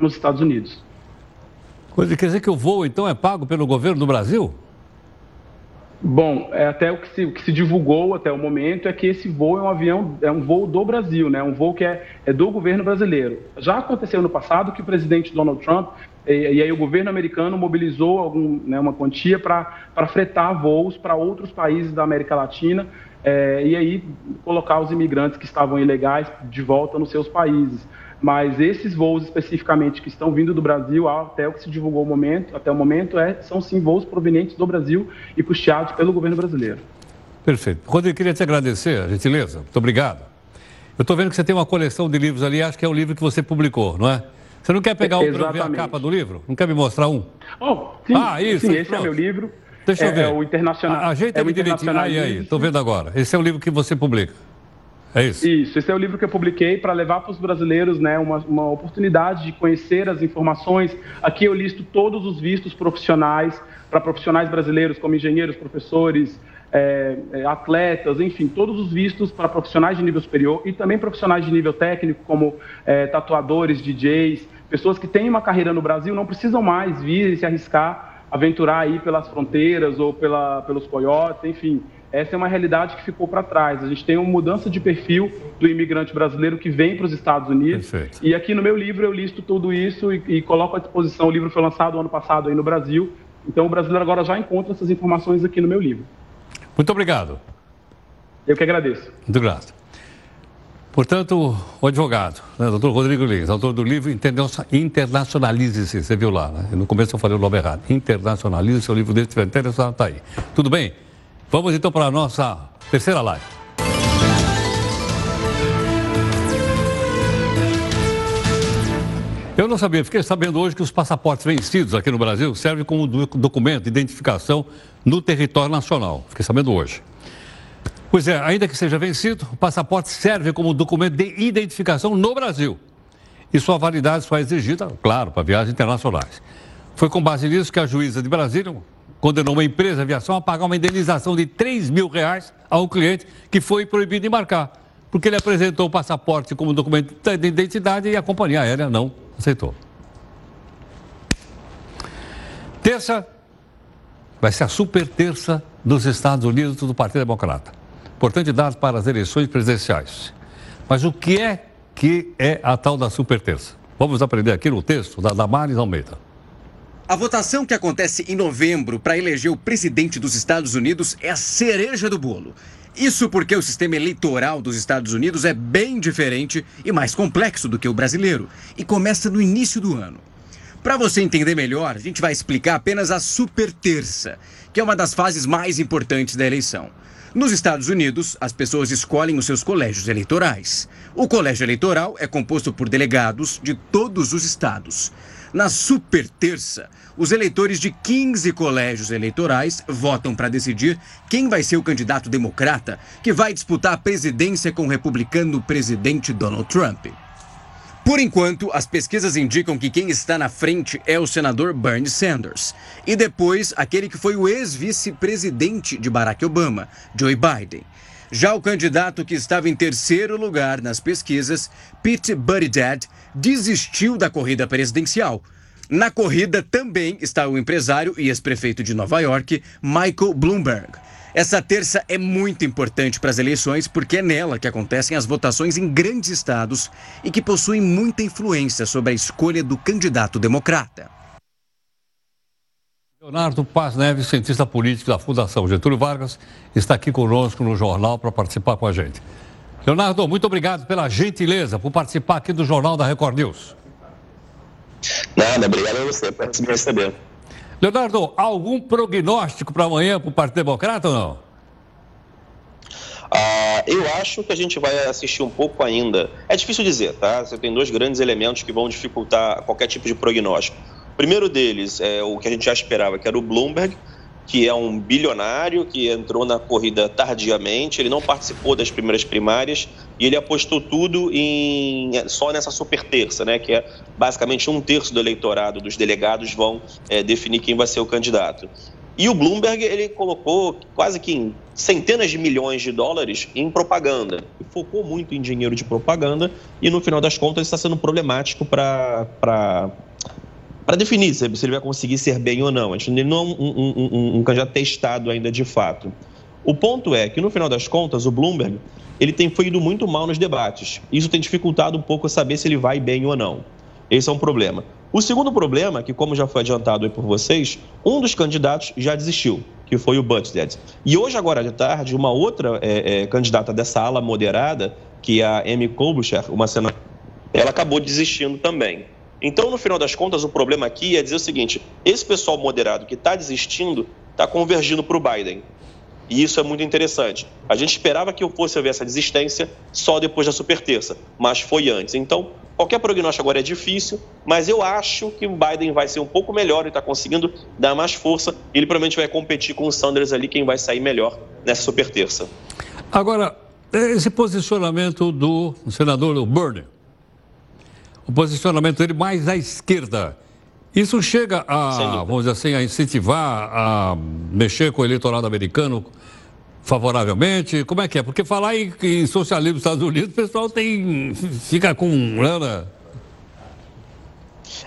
nos Estados Unidos.
Coisa quer dizer que o voo, então, é pago pelo governo do Brasil?
Bom, é até o que, se, o que, se, divulgou até o momento é que esse voo é um avião, é um voo do Brasil, né? Um voo que é, é do governo brasileiro. Já aconteceu no passado que o presidente Donald Trump e, e aí o governo americano mobilizou algum, né, uma quantia para fretar voos para outros países da América Latina é, e aí colocar os imigrantes que estavam ilegais de volta nos seus países. Mas esses voos especificamente que estão vindo do Brasil, até o que se divulgou o momento, até o momento, é, são sim voos provenientes do Brasil e custeados pelo governo brasileiro.
Perfeito. Rodrigo, queria te agradecer, a gentileza. Muito obrigado. Eu estou vendo que você tem uma coleção de livros ali, acho que é o livro que você publicou, não é? Você não quer pegar um para ver a capa do livro? Não quer me mostrar um?
Oh, sim, ah, isso. Sim, esse pronto. é meu livro.
Deixa
é,
eu ver.
É o Internacional.
Ajeita é o direitinho. Aí, aí, estou vendo agora. Esse é o livro que você publica. É isso?
Isso, esse é o livro que eu publiquei para levar para os brasileiros né, uma, uma oportunidade de conhecer as informações. Aqui eu listo todos os vistos profissionais para profissionais brasileiros, como engenheiros, professores, é, é, atletas, enfim, todos os vistos para profissionais de nível superior e também profissionais de nível técnico, como é, tatuadores, DJs, pessoas que têm uma carreira no Brasil não precisam mais vir e se arriscar, aventurar aí pelas fronteiras ou pela, pelos coiotes, enfim essa é uma realidade que ficou para trás. A gente tem uma mudança de perfil do imigrante brasileiro que vem para os Estados Unidos.
Perfeito.
E aqui no meu livro eu listo tudo isso e, e coloco à disposição. O livro foi lançado ano passado aí no Brasil. Então o brasileiro agora já encontra essas informações aqui no meu livro.
Muito obrigado.
Eu que agradeço.
Muito grato. Portanto, o advogado, né, doutor Rodrigo Lins, autor do livro Internacionalize-se, você viu lá, né? No começo eu falei o nome errado. Internacionalize-se, o livro dele, se tiver interessado, está aí. Tudo bem? Vamos então para a nossa terceira live. Eu não sabia, fiquei sabendo hoje que os passaportes vencidos aqui no Brasil servem como documento de identificação no território nacional. Fiquei sabendo hoje. Pois é, ainda que seja vencido, o passaporte serve como documento de identificação no Brasil. E sua validade só é exigida, claro, para viagens internacionais. Foi com base nisso que a juíza de Brasília condenou uma empresa de aviação a pagar uma indenização de 3 mil reais ao cliente que foi proibido de embarcar, porque ele apresentou o passaporte como documento de identidade e a companhia aérea não aceitou. Terça vai ser a super terça dos Estados Unidos do Partido Democrata. Importante dado para as eleições presidenciais. Mas o que é que é a tal da super terça? Vamos aprender aqui no texto da Damares Almeida.
A votação que acontece em novembro para eleger o presidente dos Estados Unidos é a cereja do bolo. Isso porque o sistema eleitoral dos Estados Unidos é bem diferente e mais complexo do que o brasileiro e começa no início do ano. Para você entender melhor, a gente vai explicar apenas a super terça, que é uma das fases mais importantes da eleição. Nos Estados Unidos, as pessoas escolhem os seus colégios eleitorais. O colégio eleitoral é composto por delegados de todos os estados. Na super terça, os eleitores de 15 colégios eleitorais votam para decidir quem vai ser o candidato democrata que vai disputar a presidência com o republicano presidente Donald Trump. Por enquanto, as pesquisas indicam que quem está na frente é o senador Bernie Sanders e depois aquele que foi o ex-vice-presidente de Barack Obama, Joe Biden. Já o candidato que estava em terceiro lugar nas pesquisas, Pete Buttigieg, desistiu da corrida presidencial. Na corrida também está o empresário e ex-prefeito de Nova York, Michael Bloomberg. Essa terça é muito importante para as eleições porque é nela que acontecem as votações em grandes estados e que possuem muita influência sobre a escolha do candidato democrata.
Leonardo Paz Neves, cientista político da Fundação Getúlio Vargas, está aqui conosco no jornal para participar com a gente. Leonardo, muito obrigado pela gentileza por participar aqui do Jornal da Record News.
Nada, obrigado a você por me receber.
Leonardo, algum prognóstico para amanhã para o Partido Democrata ou não?
Ah, eu acho que a gente vai assistir um pouco ainda. É difícil dizer, tá? Você tem dois grandes elementos que vão dificultar qualquer tipo de prognóstico. Primeiro deles é o que a gente já esperava, que era o Bloomberg, que é um bilionário que entrou na corrida tardiamente, ele não participou das primeiras primárias e ele apostou tudo em só nessa super terça, né, que é basicamente um terço do eleitorado dos delegados vão é, definir quem vai ser o candidato. E o Bloomberg ele colocou quase que centenas de milhões de dólares em propaganda. Focou muito em dinheiro de propaganda e no final das contas está sendo problemático para para definir se ele vai conseguir ser bem ou não. A gente não é um, um, um, um candidato testado ainda de fato. O ponto é que, no final das contas, o Bloomberg ele tem ido muito mal nos debates. Isso tem dificultado um pouco saber se ele vai bem ou não. Esse é um problema. O segundo problema, que como já foi adiantado por vocês, um dos candidatos já desistiu, que foi o Buttigieg. E hoje, agora de tarde, uma outra é, é, candidata dessa ala moderada, que é a Amy Klobuchar, uma senadora, ela acabou desistindo também. Então, no final das contas, o problema aqui é dizer o seguinte: esse pessoal moderado que está desistindo está convergindo para o Biden. E isso é muito interessante. A gente esperava que fosse haver essa desistência só depois da super terça, mas foi antes. Então, qualquer prognóstico agora é difícil, mas eu acho que o Biden vai ser um pouco melhor e está conseguindo dar mais força. Ele provavelmente vai competir com o Sanders ali, quem vai sair melhor nessa super terça.
Agora, esse posicionamento do senador Bernie, o posicionamento dele mais à esquerda. Isso chega a, vamos dizer assim, a incentivar, a mexer com o eleitorado americano favoravelmente? Como é que é? Porque falar em, em socialismo nos Estados Unidos, o pessoal tem, fica com grana.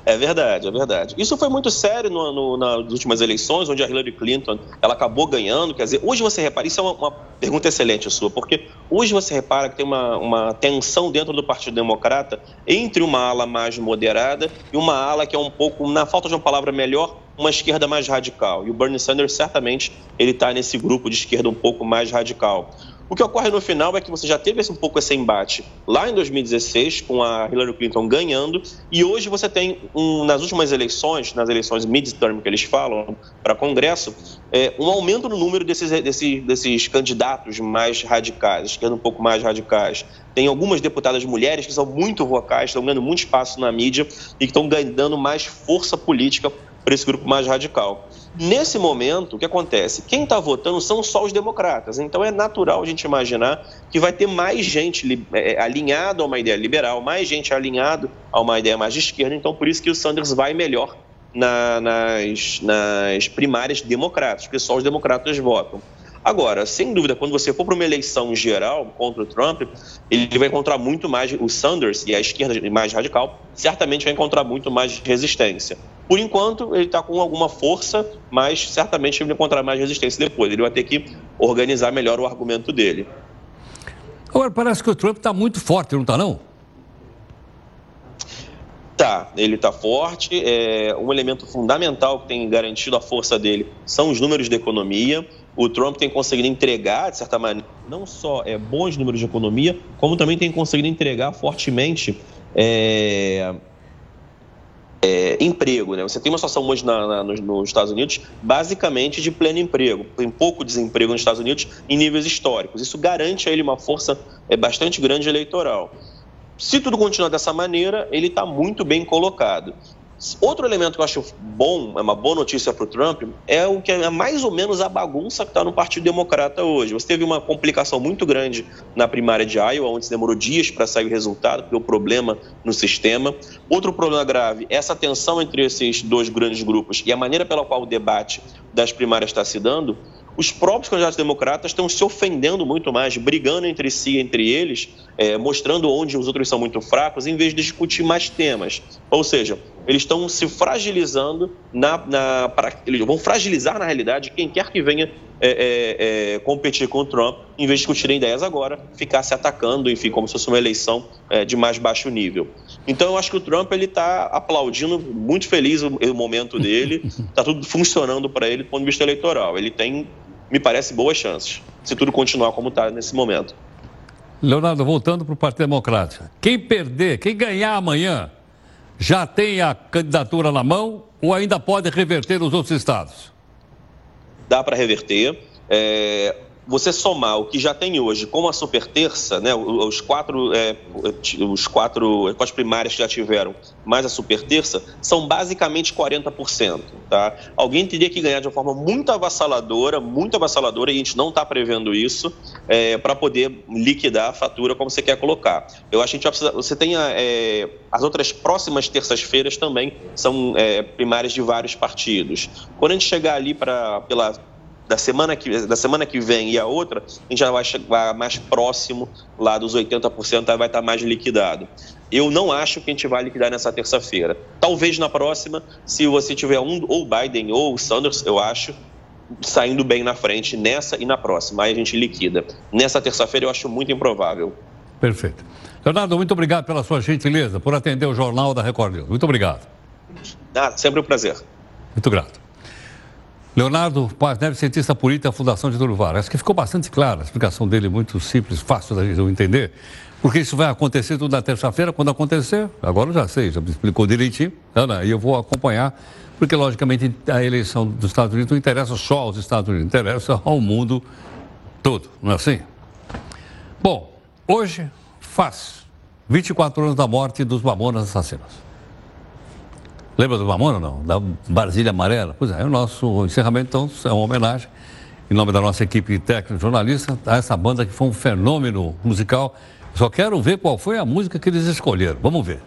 É verdade, é verdade. Isso foi muito sério no, no, nas últimas eleições, onde a Hillary Clinton ela acabou ganhando. Quer dizer, hoje você repara, isso é uma, uma pergunta excelente sua, porque hoje você repara que tem uma, uma tensão dentro do Partido Democrata entre uma ala mais moderada e uma ala que é um pouco, na falta de uma palavra melhor, uma esquerda mais radical. E o Bernie Sanders certamente ele está nesse grupo de esquerda um pouco mais radical. O que ocorre no final é que você já teve um pouco esse embate lá em 2016, com a Hillary Clinton ganhando, e hoje você tem, um, nas últimas eleições, nas eleições midterm que eles falam, para Congresso, é, um aumento no número desses, desses, desses candidatos mais radicais, esquerda um pouco mais radicais. Tem algumas deputadas mulheres que são muito vocais, estão ganhando muito espaço na mídia e que estão ganhando mais força política para esse grupo mais radical. Nesse momento, o que acontece? Quem está votando são só os democratas. Então é natural a gente imaginar que vai ter mais gente é, alinhado a uma ideia liberal, mais gente alinhado a uma ideia mais de esquerda. Então por isso que o Sanders vai melhor na, nas, nas primárias democratas, porque só os democratas votam. Agora, sem dúvida, quando você for para uma eleição geral contra o Trump, ele vai encontrar muito mais, o Sanders e a esquerda mais radical, certamente vai encontrar muito mais resistência. Por enquanto, ele está com alguma força, mas certamente ele vai encontrar mais resistência depois. Ele vai ter que organizar melhor o argumento dele.
Agora, parece que o Trump está muito forte, não está não?
Tá, ele está forte. É, um elemento fundamental que tem garantido a força dele são os números de economia o Trump tem conseguido entregar, de certa maneira, não só é, bons números de economia, como também tem conseguido entregar fortemente é, é, emprego. Né? Você tem uma situação hoje na, na, nos, nos, Estados Unidos basicamente de pleno emprego. Tem pouco desemprego nos Estados Unidos em níveis históricos. Isso garante a ele uma força é, bastante grande eleitoral. Se tudo continuar dessa maneira, ele está muito bem colocado. Outro elemento que eu acho bom, é uma boa notícia para o Trump, é o que é mais ou menos a bagunça que está no Partido Democrata hoje. Você teve uma complicação muito grande na primária de Iowa, onde demorou dias para sair o resultado, porque o problema no sistema. Outro problema grave, essa tensão entre esses dois grandes grupos e a maneira pela qual o debate das primárias está se dando, os próprios candidatos democratas estão se ofendendo muito mais, brigando entre si, entre eles, é, mostrando onde os outros são muito fracos, em vez de discutir mais temas. Ou seja, eles estão se fragilizando, na, na, para, eles vão fragilizar na realidade quem quer que venha é, é, é, competir com o Trump, em vez de discutirem ideias agora, ficar se atacando, enfim, como se fosse uma eleição é, de mais baixo nível. Então, eu acho que o Trump ele está aplaudindo, muito feliz o, o momento dele, está [laughs] tudo funcionando para ele do ponto de vista eleitoral. Ele tem, me parece, boas chances, se tudo continuar como está nesse momento.
Leonardo, voltando para o Partido Democrático. Quem perder, quem ganhar amanhã, já tem a candidatura na mão ou ainda pode reverter os outros estados?
Dá para reverter. É, você somar o que já tem hoje com a super terça, né, os quatro, é, os quatro, as quatro primárias que já tiveram, mais a super terça, são basicamente 40%. Tá? Alguém teria que ganhar de uma forma muito avassaladora, muito avassaladora, e a gente não está prevendo isso, é, para poder liquidar a fatura como você quer colocar. Eu acho que a gente vai precisar, você tem é, as outras próximas terças-feiras também são é, primárias de vários partidos. Quando a gente chegar ali para pela da semana que, da semana que vem e a outra, a gente já vai chegar mais próximo lá dos 80%, vai estar mais liquidado. Eu não acho que a gente vai liquidar nessa terça-feira. Talvez na próxima, se você tiver um, ou Biden ou Sanders, eu acho, saindo bem na frente nessa e na próxima. Aí a gente liquida. Nessa terça-feira eu acho muito improvável.
Perfeito. Leonardo, muito obrigado pela sua gentileza, por atender o Jornal da Record News. Muito obrigado.
Ah, sempre um prazer.
Muito grato. Leonardo Paz Neves, cientista político da Fundação de Durval. Acho que ficou bastante clara a explicação dele, muito simples, fácil de entender. Porque isso vai acontecer tudo na terça-feira. Quando acontecer, agora eu já sei, já me explicou direitinho, Ana, e eu vou acompanhar, porque logicamente a eleição dos Estados Unidos não interessa só aos Estados Unidos, interessa ao mundo todo, não é assim? Bom, hoje faz 24 anos da morte dos Mamonas assassinos. Lembra do Mamona, não? Da Brasília Amarela? Pois é, o nosso encerramento, então, é uma homenagem, em nome da nossa equipe técnica jornalista, a essa banda que foi um fenômeno musical. Só quero ver qual foi a música que eles escolheram. Vamos ver.